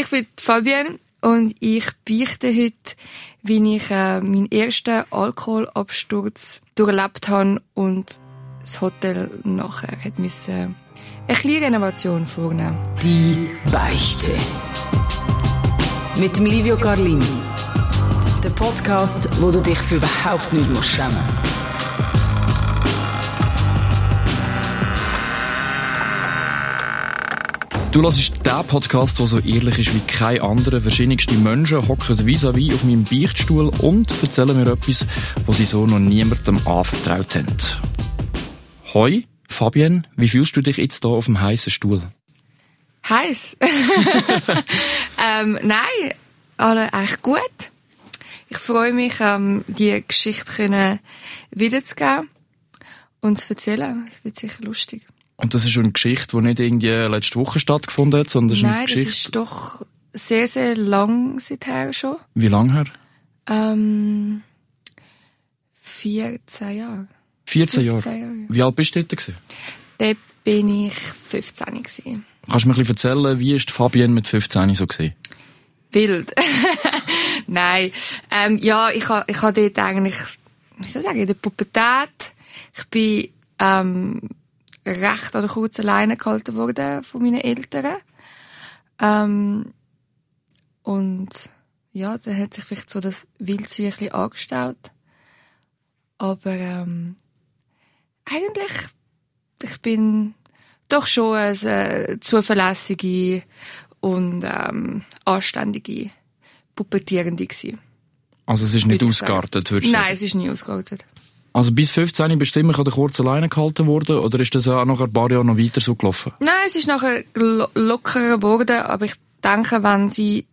Ich bin Fabienne und ich beichte heute, wie ich äh, meinen ersten Alkoholabsturz durchlebt habe und das Hotel nachher hat müssen eine kleine Renovation vornehmen. Die Beichte. Mit Livio Carlini. Der Podcast, wo du dich für überhaupt nicht musst Du hörst den Podcast, der so ehrlich ist wie kein anderer. Verschiedenste Menschen hocken vis-à-vis auf meinem Beichtstuhl und erzählen mir etwas, was sie so noch niemandem anvertraut haben. Hoi, Fabienne, wie fühlst du dich jetzt hier auf dem heißen Stuhl? Heiß? ähm, nein, alle eigentlich gut. Ich freue mich, ähm, die Geschichte wiederzugeben und zu erzählen. Es wird sicher lustig. Und das ist eine Geschichte, die nicht irgendwie letzte Woche stattgefunden hat, sondern Nein, eine das ist doch sehr, sehr lang seither schon. Wie lange her? Ähm, 14 Jahre. 14 Jahre. 15 Jahre. Wie alt bist du dort? Gewesen? Da bin ich 15 gewesen. Kannst du mir ein bisschen erzählen, wie ist Fabienne mit 15 so gesehen? Wild. Nein. Ähm, ja, ich ha, ich ha dort eigentlich, wie soll ich sagen, in der Pubertät, ich bin, ähm, recht oder kurz alleine gehalten worden von meinen Eltern. Ähm, und ja, dann hat sich vielleicht so das Wildsüchli angestaut. Aber ähm, eigentlich, ich bin doch schon eine zuverlässige und ähm, anständige Pubertierende gewesen. Also es ist nicht ausgeartet, würdest du Nein, es ist nie ausgeartet. Also bis 15 bist du immer oder kurz alleine gehalten worden oder ist das auch nach ein paar Jahren noch weiter so gelaufen? Nein, es ist nachher lo- lockerer geworden, aber ich denke, wenn sie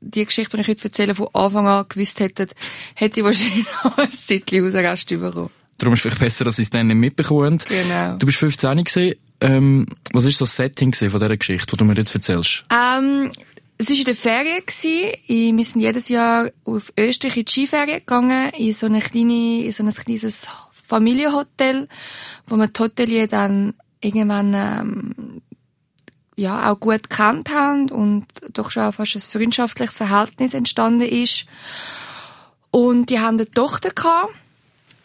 die- Geschichte, die ich heute erzähle, von Anfang an gewusst hätten, hätte ich wahrscheinlich noch ein Zeitchen Hausarrest bekommen. Darum ist es vielleicht besser, dass sie es dann nicht mitbekommen. Genau. Du bist 15 gewesen. Ähm, was ist das Setting von dieser Geschichte, die du mir jetzt erzählst? Ähm, es war in der Ferien. Gewesen. Wir sind jedes Jahr auf Österreich in die Skiferien gegangen, in so, eine kleine, in so ein kleines Familienhotel, wo wir die Hotelier dann irgendwann ähm, ja, auch gut kennt haben und doch schon fast ein freundschaftliches Verhältnis entstanden ist. Und die haben eine Tochter gehabt,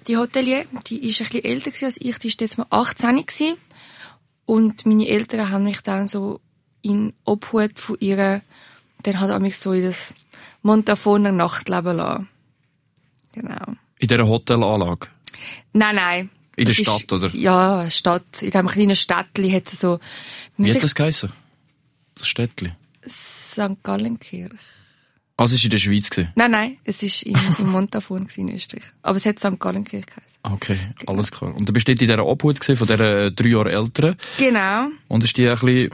die Hotelier, die ist ein bisschen älter als ich, die ist jetzt mal 18 gewesen. Und meine Eltern haben mich dann so in Obhut von ihr, dann hat er mich so in das Montafoner Nachtleben lassen. Genau. In dieser Hotelanlage? Nein, nein. In der Es ist- Stadt, oder? Ja, Stadt. In diesem kleinen Städtli hat es so, Wie hat das geheissen? Das Städtli? St. Gallenkirch. Also es war in der Schweiz. Gewesen. Nein, nein, es war in, in Montafon in Österreich. Aber es hat St. Gallenkirch geheißen. Okay, alles klar. Und du bist dort in dieser Obhut gewesen, von dieser drei Jahre älteren. Genau. Und ist die ein bisschen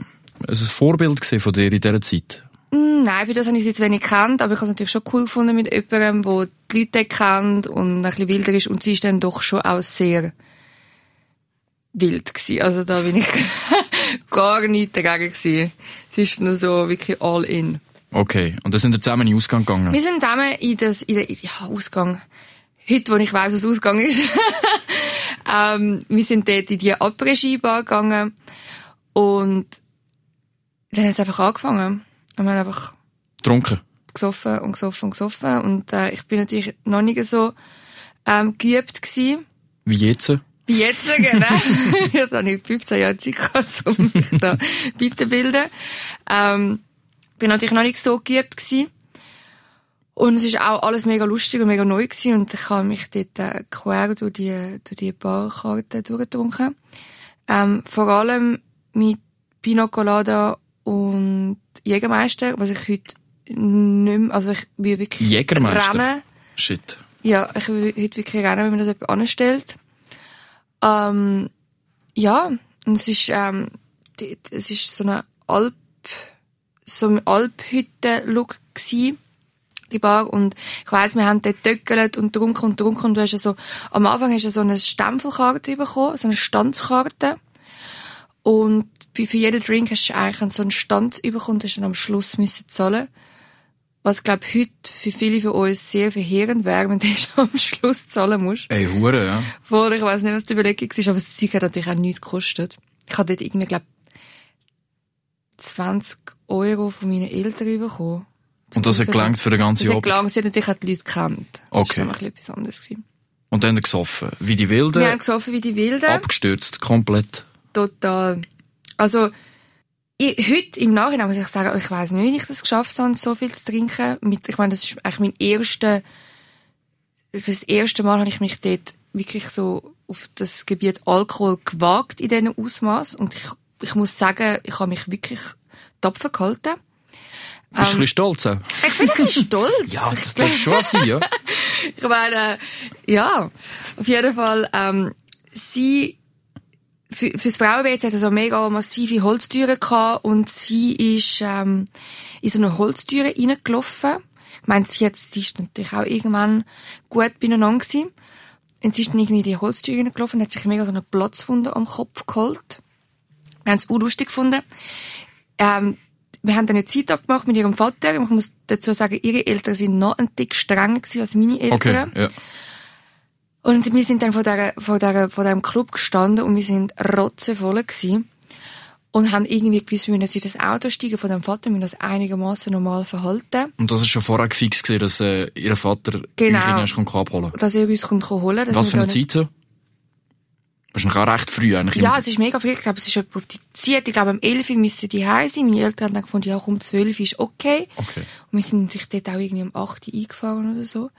ein Vorbild von dir in dieser Zeit? Mm, Nein, für das habe ich sie jetzt wenig gekannt, aber ich habe es natürlich schon cool gefunden mit jemandem, der die Leute kennt und ein bisschen wilder ist und sie ist dann doch schon auch sehr wild gewesen. Also da bin ich gar nicht dagegen gewesen. Sie ist nur so wirklich all in. Okay, und dann sind wir zusammen in den Ausgang gegangen. Wir sind zusammen in das, in den, ja, Ausgang. Heute, wo ich weiss, was Ausgang ist. ähm, wir sind dort in die Après-Ski-Bar gegangen und dann hat es einfach angefangen. Und wir haben einfach Getrunken. gesoffen und gesoffen und gesoffen. Und äh, ich bin natürlich noch nicht so ähm, geübt gewesen. Wie jetzt? Wie jetzt, genau. Jetzt habe ich 15 Jahre Zeit gehabt, um mich da weiterzubilden. Ähm, bin natürlich noch nicht so geübt gewesen. Und es ist auch alles mega lustig und mega neu gewesen. Und ich habe mich dort äh, quer durch die, durch die Barkarte durchgetrunken. Ähm, vor allem mit Pina Colada und Jägermeister, was ich heute nicht mehr, also ich will wirklich Jägermeister? rennen. Shit. Ja, ich will heute wirklich rennen, wenn man das jemand anstellt. Ähm, ja, und es ist, ähm, die, es ist so eine Alp, so ein Alphütte-Look gsi die Bar. Und ich weiss, wir haben dort töckelt und trunken und trunken und du hast ja so, am Anfang hast du so eine Stempelkarte bekommen, so eine Standskarte. Und für jeden Drink hast du eigentlich so einen Stand bekommen und hast dann am Schluss müssen zahlen. Was, glaub heute für viele von uns sehr verheerend wäre, wenn du am Schluss zahlen musst. Ey, Hure, ja. Vor, ich weiss nicht, was die Überlegung war, aber das Zeug hat natürlich auch nichts gekostet. Ich hatte dort irgendwie, glaub 20 Euro von meinen Eltern bekommen. Und das hat gelangt für den ganzen Das hat gelangt, sie hat natürlich auch die Leute gekannt. Okay. Das war etwas anderes. Gewesen. Und dann gesoffen? Wie die Wilden? Wir haben gesoffen wie die Wilden. Abgestürzt, komplett. Total. Also, ich, heute im Nachhinein muss ich sagen, ich weiß nicht, wie ich das geschafft habe, so viel zu trinken. Mit, ich meine, das ist eigentlich mein erster, für das erste Mal habe ich mich dort wirklich so auf das Gebiet Alkohol gewagt in diesem Ausmaß. Und ich, ich muss sagen, ich habe mich wirklich tapfer gehalten. Bist du ein bisschen stolz auch? Ich bin ein bisschen stolz. Ja, das darf schon sein, ja. Ich meine, ja, auf jeden Fall, ähm, sie, für, fürs Frauenbett hat er so mega massive Holztüren gehabt und sie ist, ähm, in so eine Holztüre reingelaufen. Ich meine, sie, hat, sie ist natürlich auch irgendwann gut beieinander gewesen. Und sie ist dann irgendwie in die Holztüre reingelaufen und hat sich mega so eine Platzwunde am Kopf geholt. Wir haben es lustig gefunden. Ähm, wir haben dann eine Zeit abgemacht mit ihrem Vater. Ich muss dazu sagen, ihre Eltern sind noch ein Tick strenger als meine Eltern. Okay, ja. Und wir sind dann vor, der, vor, der, vor diesem Club gestanden und wir sind rotzevoll gewesen. Und haben irgendwie gewusst, wir müssen in das Auto steigen von dem Vater, wir müssen das einigermaßen normal verhalten. Und das ist schon vorher fix gewesen, dass äh, ihr Vater Genau. euch erst abholen Dass er uns kommt holen kann. Was für eine Zeit so? Wahrscheinlich auch recht früh eigentlich. Ja, es ist mega früh. Ich glaube, es ist etwa auf die Zeit. Ich glaube, am 11 Uhr müssen die heim sein. Meine Eltern haben dann gefunden, ja, komm, 12 Uhr ist okay. Okay. Und wir sind natürlich dort auch irgendwie um 8 Uhr eingefahren oder so.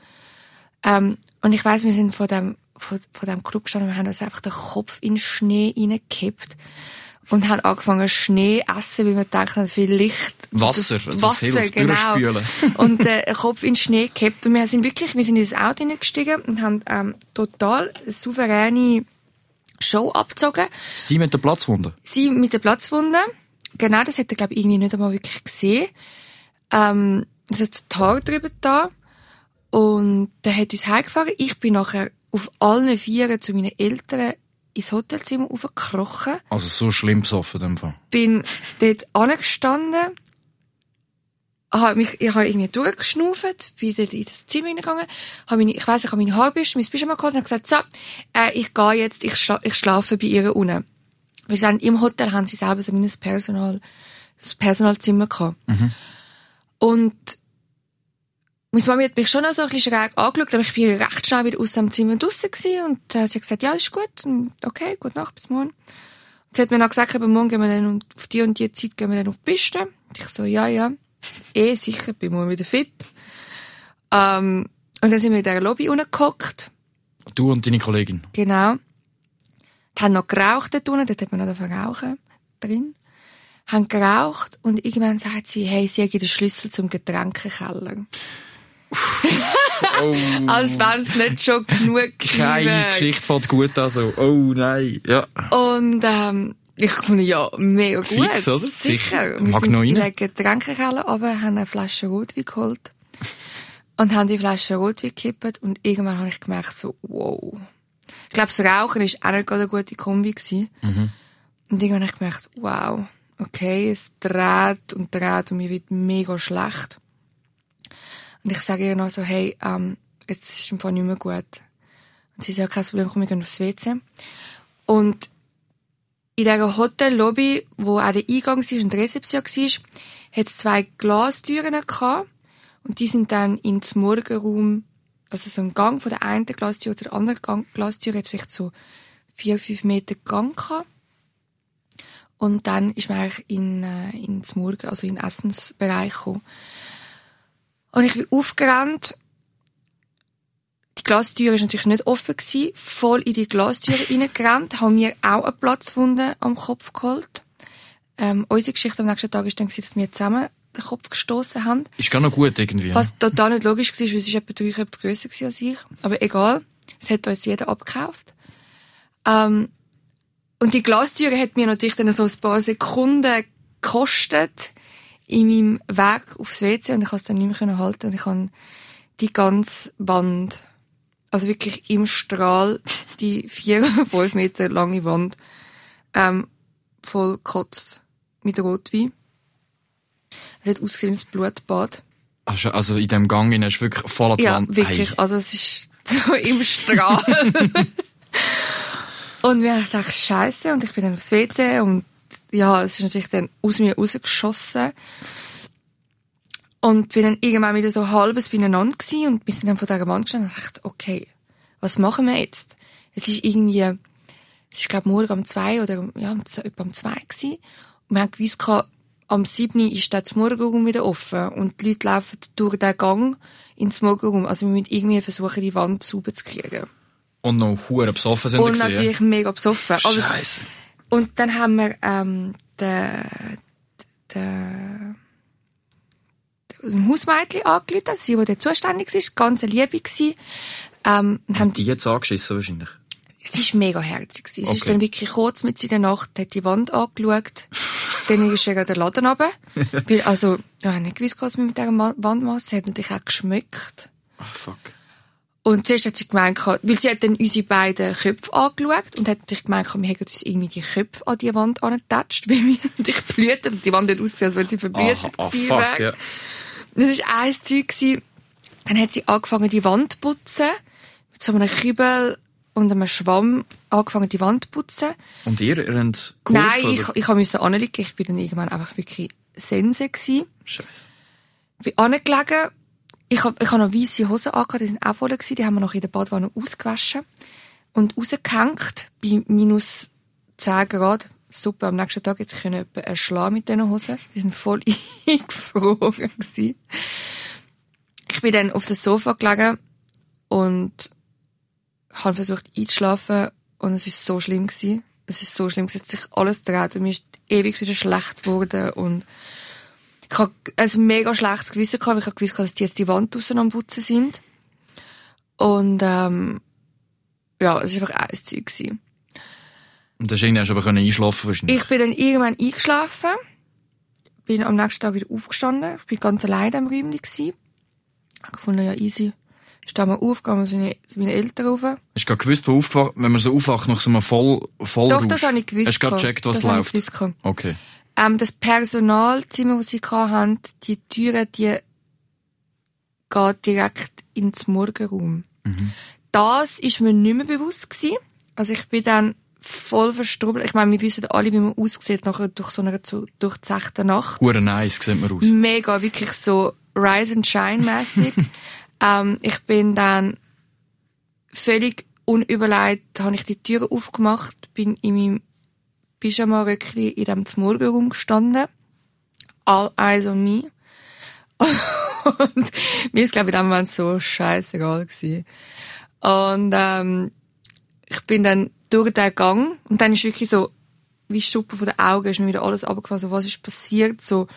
Ähm, und ich weiss, wir sind vor dem, vor, vor dem Club gestanden und wir haben uns einfach den Kopf in den Schnee reingekippt. Und haben angefangen, Schnee essen, weil wir dachten, vielleicht... Wasser, das also Wasser, hilft, genau. und äh, den Kopf in den Schnee gekippt. Und wir sind wirklich, wir sind in das Auto hineingestiegen und haben ähm, total souveräne Show abgezogen. Sie mit der Platzwunde? Sie mit der Platzwunde. Genau, das hat er, glaube ich, irgendwie nicht einmal wirklich gesehen. Ähm, es hat so Tag drüber da. Und der hat uns heimgefahren. Ich bin nachher auf allen Vieren zu meinen Eltern ins Hotelzimmer aufgekrochen. Also so schlimm besoffen in dem Fall. Bin dort angestanden. Habe mich, ich habe irgendwie durchgeschnauft, bin dort in das Zimmer hineingegangen, habe meine, ich weiss, ich habe meine Haarbürste, mein Pyjama geholt und habe gesagt, so, äh, ich gehe jetzt, ich, schla ich schlafe bei ihr unten. Wir sind im Hotel, haben sie selber so ein Personal, das Personalzimmer gehabt. Und meine Mami hat mich schon noch so ein bisschen schräg angeschaut, aber ich bin recht schnell wieder aus dem Zimmer draussen gewesen und dann hat sie gesagt, ja, ist gut, und okay, gute Nacht, bis morgen. Und sie hat mir noch gesagt, eben, morgen gehen wir dann auf die und die Zeit gehen wir dann auf die Piste. Und ich so, ja, ja, eh, sicher, bin morgen wieder fit. Ähm, und dann sind wir in der Lobby unten Du und deine Kollegin. Genau. Die haben noch geraucht dort unten, dort hat man noch rauchen drin. Haben geraucht und irgendwann sagt sie, hey, sie hat den Schlüssel zum Getränkekeller. Oh, Als wenn es nicht schon genug keine wäre. Geschichte fällt gut an so. Oh nein. Ja. Und ähm, ich fand ja mega gut. Fix, oder? Sicher. Sicher. Wir Mag sind noch in den Getränkekeller aber haben eine Flasche Rotwein geholt. Und haben die Flasche Rotwein gekippt und irgendwann habe ich gemerkt, so, wow. Ich glaube, das Rauchen ist auch nicht eine gute Kombi gewesen. Und irgendwann habe ich gemerkt, wow, okay, es dreht und dreht und mir wird mega schlecht. Und ich sage ihr noch so, hey, ähm, jetzt ist es im nicht mehr gut. Und sie sagt, kein Problem, komm, wir gehen aufs WC. Und in dieser Hotellobby, wo auch der Eingang war und die Rezeption war, hat es zwei Glastüren gehabt. Und die sind dann ins Morgenraum, also so im Gang von der einen Glastür oder der anderen Glastür, jetzt vielleicht so vier, fünf Meter Gang gehabt. Und dann ist man eigentlich in, äh, ins Morgen, also in den Essensbereich gekommen. Und ich bin aufgerannt. Die Glastür ist natürlich nicht offen gewesen. Voll in die Glastür reingerannt. Haben mir auch eine Platzwunde am Kopf geholt. Ähm, unsere Geschichte am nächsten Tag war dann, dass wir zusammen den Kopf gestoßen haben. Ist gar noch gut irgendwie. Was total nicht logisch war, weil ist etwa drei Köpfe grösser war als ich. Aber egal. Es hat uns jeder abgekauft. Ähm, und die Glastüre hat mir natürlich dann so ein paar Sekunden gekostet in meinem Weg aufs WC und ich konnte es dann nicht mehr halten und ich habe die ganze Wand, also wirklich im Strahl, die vier, fünf Meter lange Wand, ähm, voll gekotzt mit Rotwein. Es hat ausgesehen ein Blutbad. Du- Also in dem Gang rein hast wirklich voll an die Ja, Wand. wirklich. Ei. Also es ist so im Strahl. und wir haben gedacht, scheiße. Und ich bin dann aufs WC und ja, es ist natürlich dann aus mir rausgeschossen. Und bin dann irgendwann wieder so halbes beieinander gewesen und wir sind dann vor dieser Wand gestanden und dachte, okay, was machen wir jetzt? Es ist irgendwie, es ist glaube morgen um zwei oder ja, um etwa um zwei gewesen. Und wir haben gewusst, am 7. ist das Morgenraum wieder offen und die Leute laufen durch den Gang ins Morgenraum. Also wir müssen irgendwie versuchen, die Wand sauber zu kriegen. Und noch hure besoffen sind Und natürlich mega besoffen. Aber Scheiße. Und dann haben wir ähm, den, den, den Hausmädchen angerufen, sie, die dort zuständig war, ganz eine Liebe gewesen. Ähm, haben Die jetzt angeschissen wahrscheinlich. es ist mega herzig. Es ist Okay. dann wirklich kurz mit in der Nacht, hat die Wand angeschaut. dann ist er der Laden runter. Weil, also, ich habe nicht gewusst, was mit dieser Ma- Wand machen. Es hat natürlich auch geschmeckt. Ah, fuck. Und zuerst hat sie gemeint, weil sie hat dann unsere beiden Köpfe angeschaut und hat natürlich gemeint, wir hätten uns irgendwie die Köpfe an die Wand angetatscht, weil wir natürlich blühten und die Wand hat ausgesehen, als wenn sie verblüht Ah, gewesen wäre. ja. Das war ein Zeug. gewesen. Dann hat sie angefangen, die Wand zu putzen. Mit so einem Kübel und einem Schwamm angefangen, die Wand zu putzen. Und ihr, ihr habt geholfen, Nein, ich, oder? ich musste anliegen. Ich bin dann irgendwann einfach wirklich Sense gewesen. Scheiße. bin angelegen. Ich hab, ich hab noch weisse Hosen angehabt, die sind auch voll gewesen. Die haben wir noch in der Badwanne ausgewaschen. Und rausgehängt bei minus 10 Grad. Super, am nächsten Tag jetzt können wir erschlagen mit diesen Hosen. Die sind voll eingefroren gewesen. Ich bin dann auf das Sofa gelegen und habe versucht einzuschlafen und es ist so schlimm gewesen. Es ist so schlimm, es hat sich alles gedreht und mir ist ewig wieder schlecht geworden und ich habe ein mega schlechtes Gewissen gehabt, weil ich habe gewusst, dass die jetzt die Wand draussen am Putzen sind. Und, ähm, ja, es war einfach ein Zeug. Gewesen. Und hast du aber können einschlafen wahrscheinlich. Ich bin dann irgendwann eingeschlafen, bin am nächsten Tag wieder aufgestanden, ich bin ganz alleine im Räumchen gewesen. Ich habe gefunden, ja, easy. Stehen wir auf, gehen wir zu meinen, Eltern rauf. Hast du gewusst, wo aufgewacht, wenn man so aufwacht nach so einem voll, voll Doch, das habe ich gewusst. Hast du gerade gecheckt, was das ich läuft? Okay. Ähm, das Personalzimmer, das sie hatten, die Türen, die geht direkt ins Morgenraum. Das ist mir nicht mehr bewusst gewesen. Also ich bin dann voll verstrubbelt. Ich meine, wir wissen alle, wie man aussieht nachher durch so eine zu- durchzechte Nacht. Hure nice sieht man aus. Mega, wirklich so Rise and Shine mäßig. ähm, ich bin dann völlig unüberlegt, habe ich die Tür aufgemacht, bin in meinem Pyjama-Röckli in dem Morgenraum gestanden. All eyes on me. und mir ist, glaube ich, in dem Moment so scheißegal gewesen. Und, ähm, ich bin dann durch den Gang und dann ist wirklich so, wie Schuppen von den Augen ist mir wieder alles abgefallen, so was ist passiert, so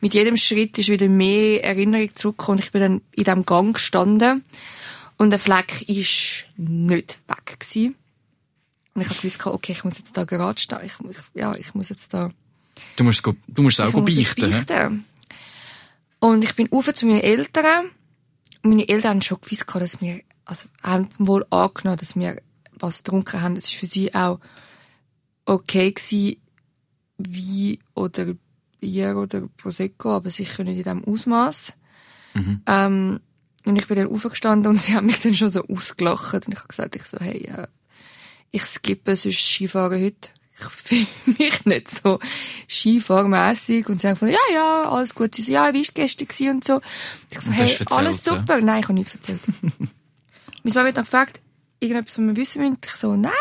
mit jedem Schritt ist wieder mehr Erinnerung zurückgekommen und ich bin dann in diesem Gang gestanden und der Fleck ist nicht weg gewesen. Und ich habe gewusst, okay, ich muss jetzt da gerade stehen, ich, muss- ja, ich muss jetzt da Du musst, go- du musst es auch ich es beichten. beichten. Und ich bin rauf zu meinen Eltern. Und meine Eltern haben schon gewusst, dass wir, also, haben wohl angenommen, dass wir was getrunken haben. Das war für sie auch okay gewesen, wie oder Bier oder Prosecco, aber sicher nicht in diesem Ausmaß. Ähm, und ich bin dann aufgestanden und sie haben mich dann schon so ausgelacht und ich habe gesagt, ich so, hey, äh, ich skippe sonst Skifahren heute. Ich fühle mich nicht so Skifahrmässig und sie haben gesagt, ja, ja, alles gut. Sie so, ja, wie war gestern gewesen und so. Ich so, hey, alles super. Nein, ich habe nichts erzählt. Meine Mama hat noch gefragt, irgendetwas, was wir wissen müssen. Ich so, nein,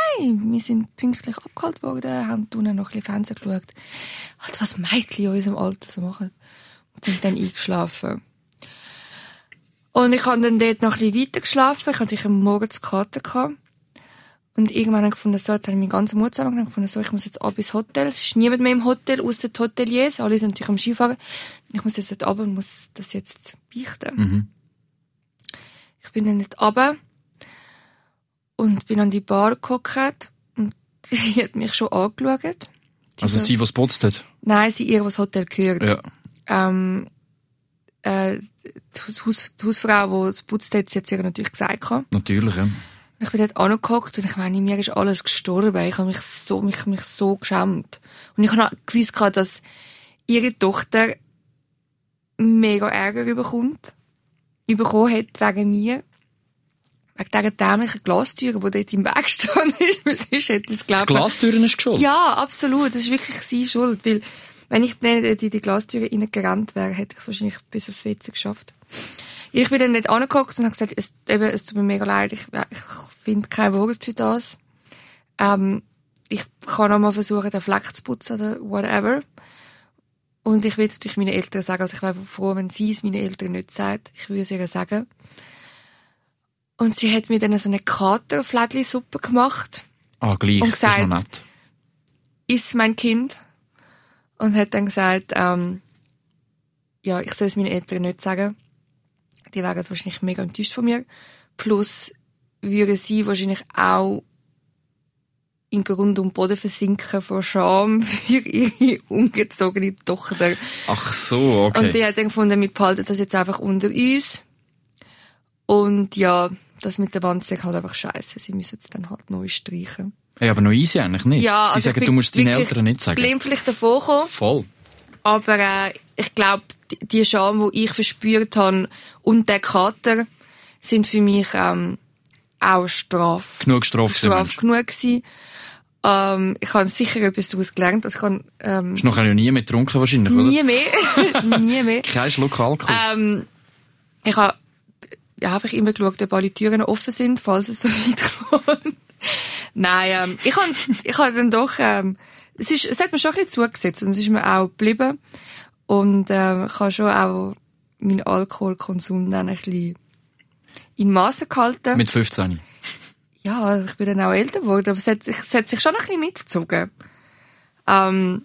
wir sind pünktlich abgeholt worden, haben unten noch ein bisschen Fernsehen geschaut. Halt, was Mädchen in unserem Alter so machen. Und sind dann eingeschlafen. Und ich habe dann dort noch ein bisschen weiter geschlafen. Ich hatte natürlich am Morgen zu Karte gehabt. Und irgendwann habe ich gefunden, so, jetzt habe ich meinen ganzen Mut zusammengenommen, gefunden, so, ich muss jetzt ab ins Hotel. Es ist niemand mehr im Hotel, außer die Hoteliers. Alle sind natürlich am Skifahren. Ich muss jetzt dort runter und muss das jetzt beichten. Mhm. Ich bin dann nicht runter und bin an die Bar gehockt und sie hat mich schon angeschaut. Also so- sie, was putzt hat. Nein, sie ihr, was Hotel gehört. Ja. Ähm, äh, die, Haus, die Hausfrau, die es putzt hat, sie hat es ihr natürlich gesagt. Natürlich, ja. Ich bin dort angehockt und ich meine, mir ist alles gestorben. Ich habe mich so, mich, mich so geschämt. Und ich habe auch gewusst, dass ihre Tochter mega Ärger überkommt, bekommen hat wegen mir. wegen dieser dämlichen Glastüre, die dort im Weg stehen ist. Was ist jetzt, das Die glaubt Glastüren ist geschuld. Ja, absolut. Das ist wirklich seine Schuld, weil wenn ich in die Glastüre reingerannt wäre, hätte ich es wahrscheinlich bis ins WC geschafft. Ich bin dann nicht angeguckt und habe gesagt, es, eben, es tut mir mega leid, ich, ich finde kein Wort für das. Ähm, ich kann noch mal versuchen, den Fleck zu putzen oder whatever. Und ich will es durch meine Eltern sagen. Also ich wäre froh, wenn sie es meinen Eltern nicht sagt. Ich würde es ihr sagen. Und sie hat mir dann so eine Katerflädli-Suppe gemacht. Ah, gleich. Und gesagt-. Ist mein Kind. Und hat dann gesagt, ähm, ja, ich soll es meinen Eltern nicht sagen. Die wären wahrscheinlich mega enttäuscht von mir. Plus würden sie wahrscheinlich auch in Grund und Boden versinken vor Scham für ihre ungezogene Tochter. Ach so, okay. Und die hat dann gefunden, wir behalten das jetzt einfach unter uns. Und ja, das mit der Wand ist halt einfach scheiße. Sie müssen es dann halt neu streichen. Hey, aber noch easy eigentlich nicht. Ja, Sie also sagen, ich du bin musst deinen Eltern nicht sagen. glimpflich davor gekommen. Voll. Aber äh, ich glaube, die, Scham, die ich verspürt habe und der Kater, sind für mich ähm, auch Strafe. Genug Strafe Strafe genug gewesen. Ähm, ich habe sicher etwas daraus gelernt. Also ich habe ähm, Hast nachher ja nie mehr getrunken wahrscheinlich, oder? nie mehr, nie mehr. Kein Schluck Alkohol. Ähm, ich habe ja, einfach immer geschaut, ob alle Türen offen sind, falls es so weit kommt. Nein, ähm, ich habe ich hab dann doch, ähm, es, ist, es hat mir schon ein bisschen zugesetzt und es ist mir auch geblieben. Und ähm, ich habe schon auch meinen Alkoholkonsum dann ein bisschen in Massen gehalten. Mit 15. ja, also ich bin dann auch älter geworden, aber es hat, sich- es hat sich schon ein bisschen mitgezogen. Ähm,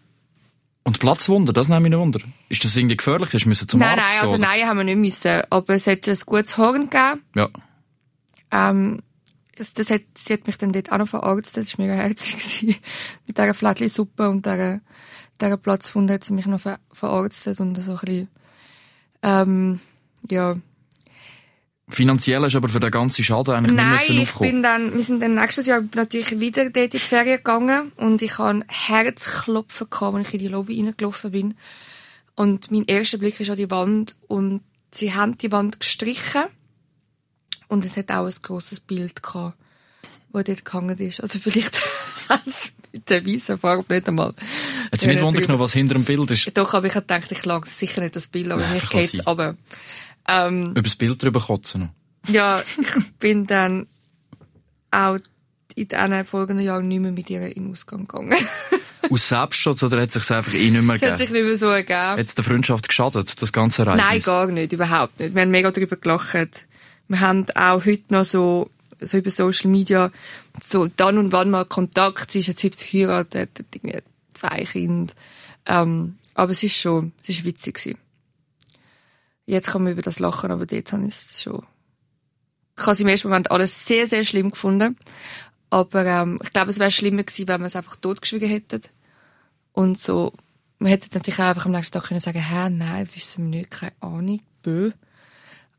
Und Platzwunder, das nehme ich nicht wunder. Ist das irgendwie gefährlich? Das müssen zum nein, Arzt nein, also gehen, oder? nein, haben wir nicht müssen. Aber es hat ein gutes Horn gegeben. Ja. Ähm, das, das hat, sie hat mich dann dort auch noch verarztet, das war mega herzig. Mit dieser Flättli-Suppe und dieser, dieser Platzwunde hat sie mich noch ver verarztet und so ein bisschen, ähm, ja. Finanziell ist aber für den ganzen Schaden eigentlich Nein, nicht ich aufkommen. bin dann, wir sind dann nächstes Jahr natürlich wieder dort in die Ferien gegangen und ich hatte Herzklopfen gehabt, als ich in die Lobby reingelaufen bin. Und mein erster Blick ist an die Wand und sie haben die Wand gestrichen und es hat auch ein grosses Bild gehabt, wo dort gehangen ist. Also vielleicht haben sie mit der weißen Farbe nicht einmal. Hat sie nicht können Wunder drüber- genommen, was hinter dem Bild ist? Doch, aber ich habe gedacht, ich lag sicher nicht das Bild, aber Ja, ich einfach lass geht's sein. aber. Ähm, Über das Bild drüber kotzen noch. ja, ich bin dann auch in den folgenden Jahren nicht mehr mit ihr in den Ausgang gegangen. Aus Selbstschutz oder hat es sich einfach eh nicht mehr Das hat sich gegeben? nicht mehr so ergeben. Hat es der Freundschaft geschadet, das ganze Ereignis? Nein, gar nicht, überhaupt nicht. Wir haben mega darüber gelacht. Wir haben auch heute noch so, so über Social Media so dann und wann mal Kontakt. Sie ist jetzt heute verheiratet, hat irgendwie zwei Kinder. Ähm, aber es ist schon, es ist witzig gewesen. Jetzt kann man über das lachen, aber dort habe ich es schon. Ich habe es im ersten Moment alles sehr, sehr schlimm gefunden. Aber ähm, ich glaube, es wäre schlimmer gewesen, wenn wir es einfach totgeschwiegen hätten. Und so, man hätte natürlich auch einfach am nächsten Tag können sagen, hä, nein, wissen wir nicht, keine Ahnung, bö.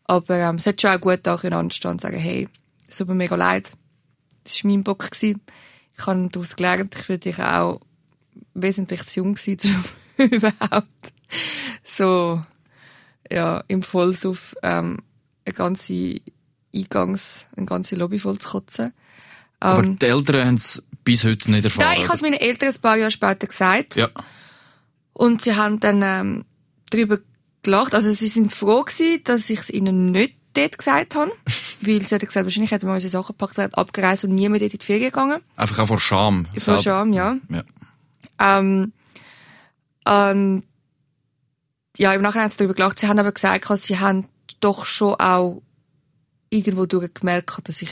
Aber ähm, es hat schon auch gut da können anstehen und sagen, hey, es tut mir mega leid. Das war mein Bock. Gewesen. Ich habe daraus gelernt, ich würde dich auch wesentlich zu jung sein, um überhaupt so, ja, im Vollsuff, ähm, eine ganze Eingangs-, eine ganze Lobby voll zu kotzen. Aber Ähm, die Eltern haben es bis heute nicht erfahren. Nein, ich habe es meinen Eltern ein paar Jahre später gesagt. Ja. Und sie haben dann ähm, darüber gelacht. Also sie sind froh gewesen, dass ich es ihnen nicht dort gesagt habe. weil sie hat gesagt, wahrscheinlich hätten wir unsere Sachen gepackt, abgereist und niemand dort in die Ferien gegangen. Einfach auch vor Scham. Vor. Scham, ja. Ja. Ähm, und ja, im Nachhinein haben sie darüber gelacht. Sie haben aber gesagt, sie haben doch schon auch irgendwo gemerkt, dass ich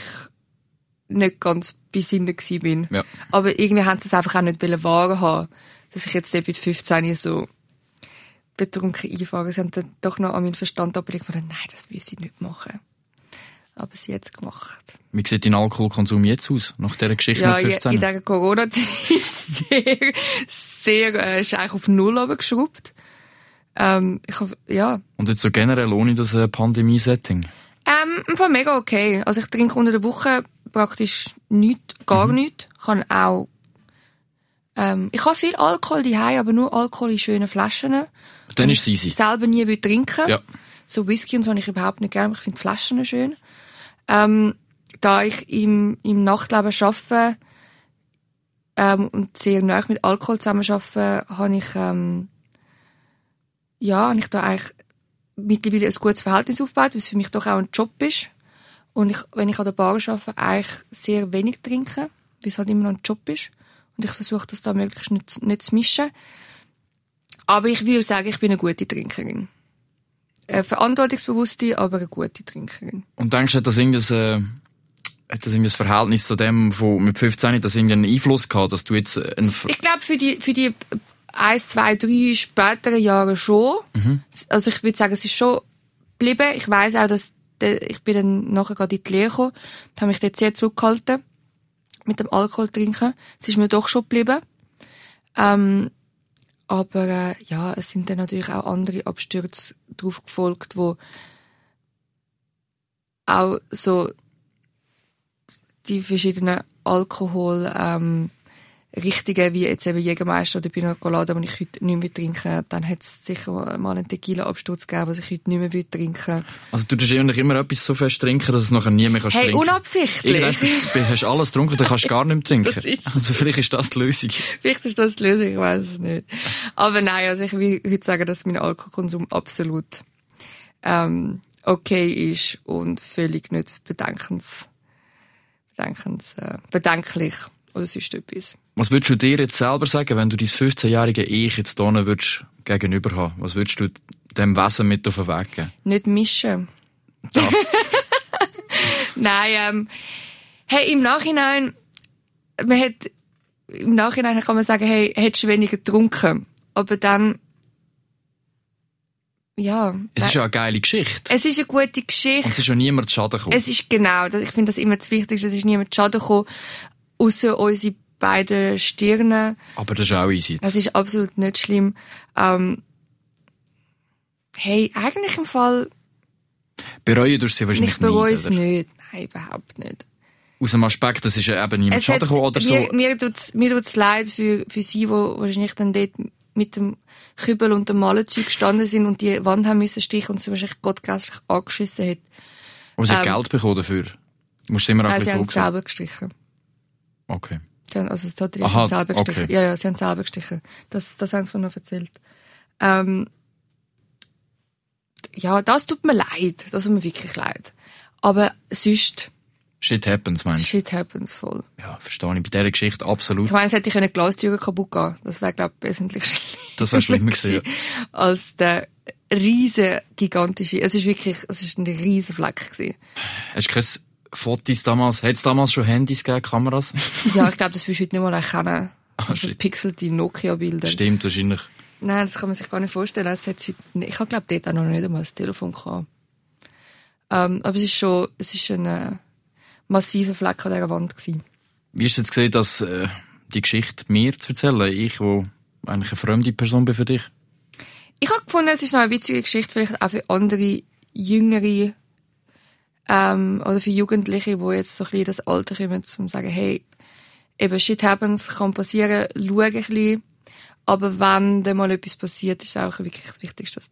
nicht ganz bei Sinnen gewesen bin. Ja. Aber irgendwie haben sie es einfach auch nicht wahren haben, dass ich jetzt dort mit 15 so betrunken einfahre. Sie haben dann doch noch an meinen Verstand abgelegt nein, das will sie nicht machen. Aber sie hat es gemacht. Wie sieht dein Alkoholkonsum jetzt aus? Nach dieser Geschichte Ja, mit in, 15? in dieser Corona-Zeit sehr, sehr, äh, ist eigentlich auf Null runtergeschraubt. Ähm, ich hab, ja. Und jetzt so generell ohne das äh, Pandemie-Setting? Ähm, im Fall mega okay. Also ich trinke unter der Woche praktisch nichts, gar Mhm. nichts. Ich kann auch, ähm, ich habe viel Alkohol daheim, aber nur Alkohol in schönen Flaschen. Dann ist es easy. selber nie will trinken. Ja. So Whisky und so habe ich überhaupt nicht gerne, ich finde Flaschen schön. Ähm, da ich im, im Nachtleben arbeite ähm, und sehr nah mit Alkohol zusammen arbeite, habe ich, ähm, ja, habe ich da eigentlich mittlerweile ein gutes Verhältnis aufgebaut, weil es für mich doch auch ein Job ist. Und ich, wenn ich an der Bar arbeite, eigentlich sehr wenig trinke, weil es halt immer noch ein Job ist. Und ich versuche das da möglichst nicht, nicht zu mischen. Aber ich würde sagen, ich bin eine gute Trinkerin. Eine verantwortungsbewusste, aber eine gute Trinkerin. Und denkst du, hat das irgendein, äh, hat das irgendein Verhältnis zu dem, von mit 15 hat das irgendeinen Einfluss gehabt, dass du jetzt äh, ein Ich glaube, für die, für die eins, zwei, drei späteren Jahre schon. Also ich würde sagen, es ist schon geblieben. Ich weiß auch, dass der, ich bin dann nachher gerade in die Lehre gekommen, habe mich dort sehr zurückgehalten mit dem Alkohol trinken. Es ist mir doch schon geblieben. Ähm, aber äh, ja, es sind dann natürlich auch andere Abstürze drauf gefolgt, wo auch so die verschiedenen Alkohol ähm, Richtungen, wie jetzt eben Jägermeister oder Pina Colada, die ich heute nicht mehr trinke, dann hat es sicher mal einen Tequila-Absturz gegeben, was ich heute nicht mehr trinken. Also du tust eigentlich immer etwas so fest trinken, dass es nachher nie mehr kannst Hey, trinken. unabsichtlich. Irgendwann hast du alles getrunken, dann kannst du gar nicht mehr trinken. Also vielleicht ist das die Lösung. Vielleicht ist das die Lösung, ich weiß es nicht. Aber nein, also ich will heute sagen, dass mein Alkoholkonsum absolut ähm, okay ist und völlig nicht bedenkens, bedenkens, äh, bedenklich oder sonst etwas. Was würdest du dir jetzt selber sagen, wenn du dein 15-jährige Ich jetzt hier würdest gegenüber haben? Was würdest du dem Wesen mit auf den Weg geben? Nicht mischen. Ja. Nein, ähm, hey, im Nachhinein, man hat, im Nachhinein kann man sagen, hey, hättest du weniger getrunken. Aber dann, ja. Es ist ja eine geile Geschichte. es ist eine gute Und Geschichte. es ist ja niemand zu Schaden gekommen. Es ist genau, ich finde das immer das Wichtigste, es ist niemand zu Schaden gekommen, außer unsere beiden Stirne. Aber das ist auch easy. Das ist absolut nicht schlimm. Ähm, hey, eigentlich im Fall, Bereuen tust du sie wahrscheinlich ich bereue es nicht. nicht. Nein, überhaupt nicht. Aus dem Aspekt, das ist ja eben niemand hat- Schaden gekommen oder so. mir, mir tut's, mir tut's leid für, für sie, wo wahrscheinlich dann dort mit dem Kübel und dem Malenzeug gestanden sind und die Wand haben müssen stichen und sie wahrscheinlich gottgrässlich angeschissen hat. Aber sie hat ähm, Geld bekommen dafür. Du musst es immer auch Nein, ein sie bisschen haben so sagen. selber gestrichen. Okay. Sie haben, also das Total Aha, haben selber gestrichen. okay. Ja, ja, sie haben selber gestrichen. Das, das haben sie mir noch erzählt. Ähm, ja, das tut mir leid. Das tut mir wirklich leid. Aber sonst, Shit happens, meinst du? shit happens voll. Ja, verstehe ich. Bei dieser Geschichte absolut. Ich meine, es hätte eine Glastüre kaputt gehen. Das wäre, glaube ich, wesentlich schlimmer. Das wäre schlimmer gewesen. Als der riesen gigantische, es ist wirklich, es ist ein riesen Fleck gewesen. Hast du keine Fotos damals? Hat es damals schon Handys gegeben, Kameras? Ja, ich glaube, das wirst du heute nicht mal erkennen. Ah, Also Nokia-Bilder. Stimmt, wahrscheinlich. Nein, das kann man sich gar nicht vorstellen. Es hat heute, ich habe glaube dort auch noch nicht einmal das Telefon gehabt. Ähm, aber es ist schon, es ist ein äh, massiver Fleck an dieser Wand gewesen. Wie hast du jetzt gesehen, dass äh, die Geschichte mir zu erzählen? Ich, wo eigentlich eine fremde Person bin für dich. Ich habe gefunden, es ist noch eine witzige Geschichte, vielleicht auch für andere Jüngere ähm, oder für Jugendliche, die jetzt so ein bisschen das Alter kommen, um zu sagen, hey, eben shit happens, kann passieren, schau ein bisschen. Aber wenn dann mal etwas passiert, ist es auch wirklich das Wichtigste, dass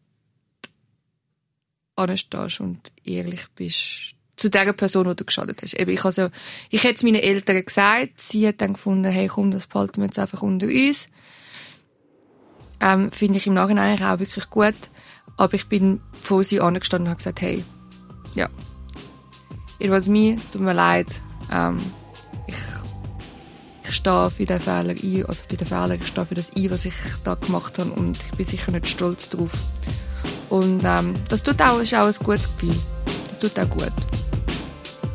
du anstehst und ehrlich bist zu der Person, die du geschadet hast. Eben, ich, also, ich hätte es meinen Eltern gesagt, sie hat dann gefunden, hey komm, das behalten wir jetzt einfach unter uns ähm, finde ich im Nachhinein eigentlich auch wirklich gut. Aber ich bin vor sie angestanden und habe gesagt, hey, ja, it was me, es tut mir leid. Ähm, ich, ich stehe für den Fehler ein, also für den Fehler, ich stehe für das ein, was ich da gemacht habe und ich bin sicher nicht stolz drauf. Und ähm, das tut auch, ist auch ein gutes Gefühl. Das tut auch gut.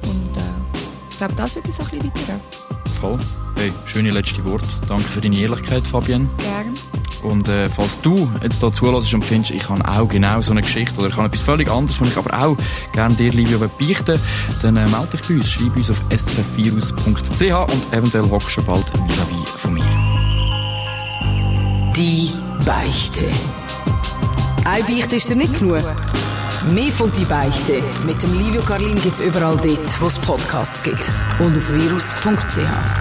Und äh, ich glaube, das wird ich so ein bisschen weitergeben. Voll. Hey, schöne letzte Wort. Danke für deine Ehrlichkeit, Fabienne. Gern. Und äh, falls du jetzt hier zulässt und findest, ich habe auch genau so eine Geschichte oder ich habe etwas völlig anderes, was ich aber auch gerne dir, Livio, beichten dann äh, melde dich bei uns, schreib uns auf srfvirus.ch und eventuell hockst du bald vis-à-vis von mir. Die Beichte. Eine Beichte ist dir nicht genug. Mehr von «Die Beichte» mit dem Livio Carlin gibt's überall dort, wo es Podcasts gibt. Und auf virus.ch.